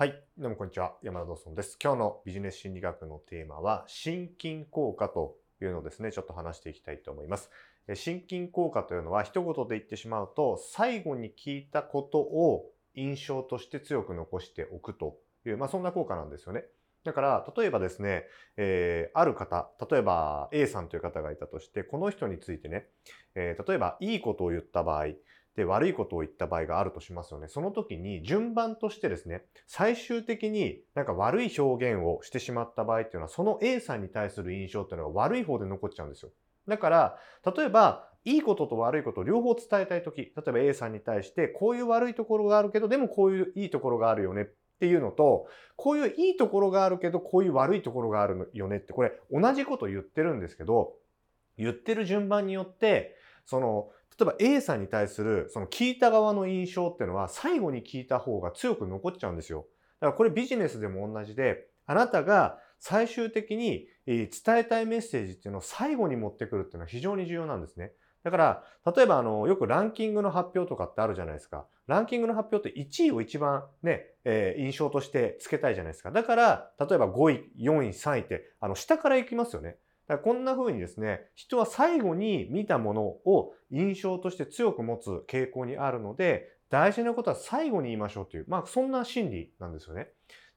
はい。どうもこんにちは。山田ドーソンです。今日のビジネス心理学のテーマは、心筋効果というのをですね、ちょっと話していきたいと思います。え心筋効果というのは、一言で言ってしまうと、最後に聞いたことを印象として強く残しておくという、まあそんな効果なんですよね。だから、例えばですね、えーある方、例えば A さんという方がいたとして、この人についてね、えー例えばいいことを言った場合、で、悪いことを言った場合があるとしますよね。その時に順番としてですね、最終的になんか悪い表現をしてしまった場合っていうのは、その A さんに対する印象っていうのが悪い方で残っちゃうんですよ。だから、例えば、いいことと悪いことを両方伝えたい時、例えば A さんに対して、こういう悪いところがあるけど、でもこういういいところがあるよねっていうのと、こういういいところがあるけど、こういう悪いところがあるよねって、これ同じこと言ってるんですけど、言ってる順番によって、その、例えば A さんに対するその聞いた側の印象っていうのは最後に聞いた方が強く残っちゃうんですよ。だからこれビジネスでも同じで、あなたが最終的に伝えたいメッセージっていうのを最後に持ってくるっていうのは非常に重要なんですね。だから、例えばあの、よくランキングの発表とかってあるじゃないですか。ランキングの発表って1位を一番ね、えー印象としてつけたいじゃないですか。だから、例えば5位、4位、3位って、あの、下から行きますよね。だからこんな風にですね、人は最後に見たものを印象として強く持つ傾向にあるので、大事なことは最後に言いましょうという、まあそんな心理なんですよね。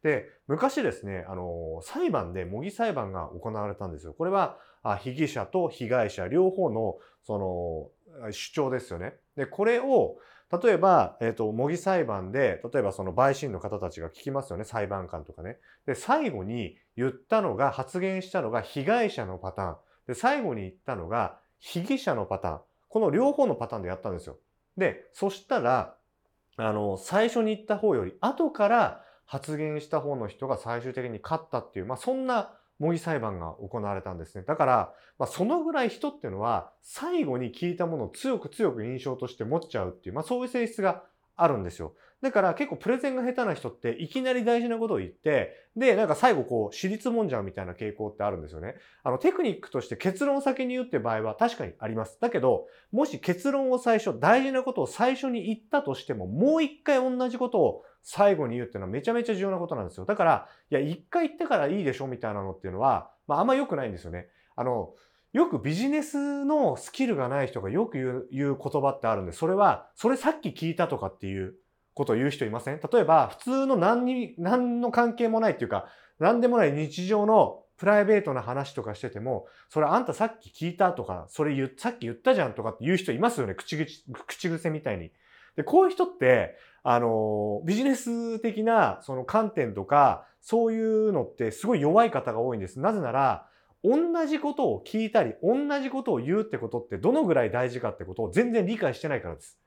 で、昔ですね、あの、裁判で模擬裁判が行われたんですよ。これは、被疑者と被害者両方の、その、主張ですよね。で、これを、例えば、えっ、と、模擬裁判で、例えばその陪審の方たちが聞きますよね、裁判官とかね。で、最後に言ったのが、発言したのが被害者のパターン。で、最後に言ったのが被疑者のパターン。この両方のパターンでやったんですよ。で、そしたら、あの、最初に言った方より後から発言した方の人が最終的に勝ったっていう、まあそんな模擬裁判が行われたんですね。だから、まあそのぐらい人っていうのは最後に聞いたものを強く強く印象として持っちゃうっていう、まあそういう性質があるんですよ。だから結構プレゼンが下手な人っていきなり大事なことを言って、で、なんか最後こう、私立もんじゃうみたいな傾向ってあるんですよね。あの、テクニックとして結論を先に言うって場合は確かにあります。だけど、もし結論を最初、大事なことを最初に言ったとしても、もう一回同じことを最後に言うっていうのはめちゃめちゃ重要なことなんですよ。だから、いや、一回言ってからいいでしょみたいなのっていうのは、まああんま良くないんですよね。あの、よくビジネスのスキルがない人がよく言う言う言葉ってあるんで、それは、それさっき聞いたとかっていうことを言う人いません？例えば、普通の何に、何の関係もないっていうか、何でもない日常のプライベートな話とかしてても、それあんたさっき聞いたとか、それ言さっき言ったじゃんとかって言う人いますよね。口口、口癖みたいに。で、こういう人って、あの、ビジネス的なその観点とか、そういうのってすごい弱い方が多いんです。なぜなら、同じことを聞いたり、同じことを言うってことってどのぐらい大事かってことを全然理解してないからです。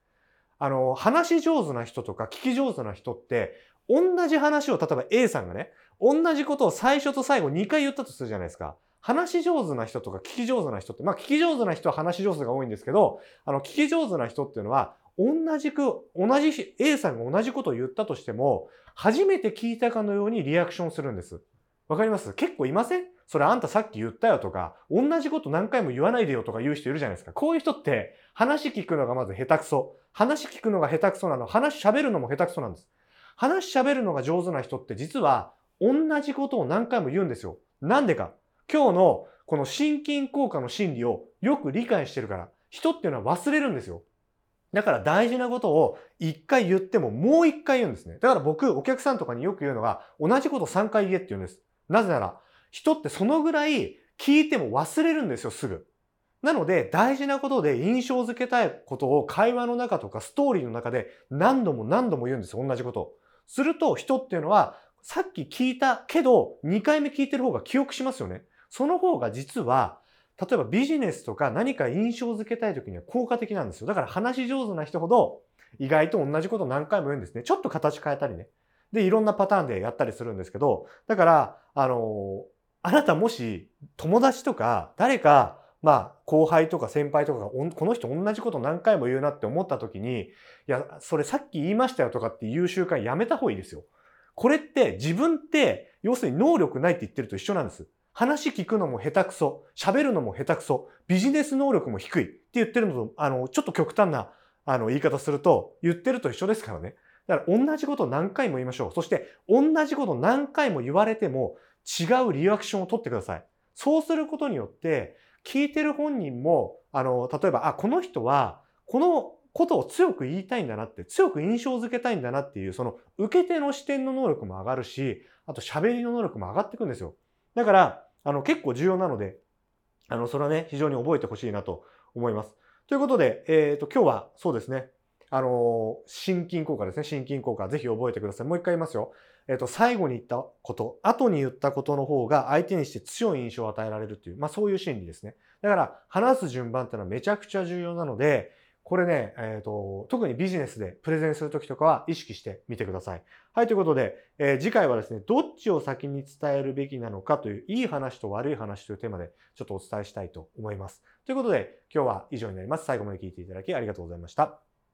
あの、話し上手な人とか聞き上手な人って、同じ話を、例えば A さんがね、同じことを最初と最後2回言ったとするじゃないですか。話し上手な人とか聞き上手な人って、まあ聞き上手な人は話し上手が多いんですけど、あの、聞き上手な人っていうのは、同じく、同じ、A さんが同じことを言ったとしても、初めて聞いたかのようにリアクションするんです。わかります？結構いません？それあんたさっき言ったよとか、同じこと何回も言わないでよとか言う人いるじゃないですか。こういう人って話聞くのがまず下手くそ。話聞くのが下手くそなの。話喋るのも下手くそなんです。話喋るのが上手な人って実は同じことを何回も言うんですよ。なんでか。今日のこの心筋効果の心理をよく理解してるから。人っていうのは忘れるんですよ。だから大事なことを一回言ってももう一回言うんですね。だから僕、お客さんとかによく言うのが、同じこと3回言えって言うんです。なぜなら、人ってそのぐらい聞いても忘れるんですよ、すぐ。なので、大事なことで印象づけたいことを会話の中とかストーリーの中で何度も何度も言うんですよ、同じこと。すると、人っていうのは、さっき聞いたけど、2回目聞いてる方が記憶しますよね。その方が実は、例えばビジネスとか何か印象づけたい時には効果的なんですよ。だから話し上手な人ほど意外と同じこと何回も言うんですね。ちょっと形変えたりね。で、いろんなパターンでやったりするんですけど、だから、あのあなたもし友達とか誰か、まあ後輩とか先輩とかがこの人同じこと何回も言うなって思った時に、いや、それさっき言いましたよとかっていう習慣やめた方がいいですよ。これって自分って要するに能力ないって言ってると一緒なんです。話聞くのも下手くそ、喋るのも下手くそ、ビジネス能力も低いって言ってるのと、あの、ちょっと極端な、あの、言い方すると、言ってると一緒ですからね。だから同じこと何回も言いましょう。そして同じこと何回も言われても違うリアクションを取ってください。そうすることによって、聞いてる本人も、あの、例えば、あ、この人は、このことを強く言いたいんだなって、強く印象づけたいんだなっていう、その受け手の視点の能力も上がるし、あと喋りの能力も上がっていくんですよ。だから、あの、結構重要なので、あの、それはね、非常に覚えてほしいなと思います。ということで、えっ、ー、と、今日はそうですね、あの、心筋効果ですね。心筋効果。ぜひ覚えてください。もう一回言いますよ。えっ、と、最後に言ったこと、後に言ったことの方が相手にして強い印象を与えられるっていう、まあそういう心理ですね。だから、話す順番っていうのはめちゃくちゃ重要なので、これね、えっ、ー、と、特にビジネスでプレゼンするときとかは意識してみてください。はい、ということで、えー、次回はですね、どっちを先に伝えるべきなのかという、いい話と悪い話というテーマでちょっとお伝えしたいと思います。ということで、今日は以上になります。最後まで聞いていただきありがとうございました。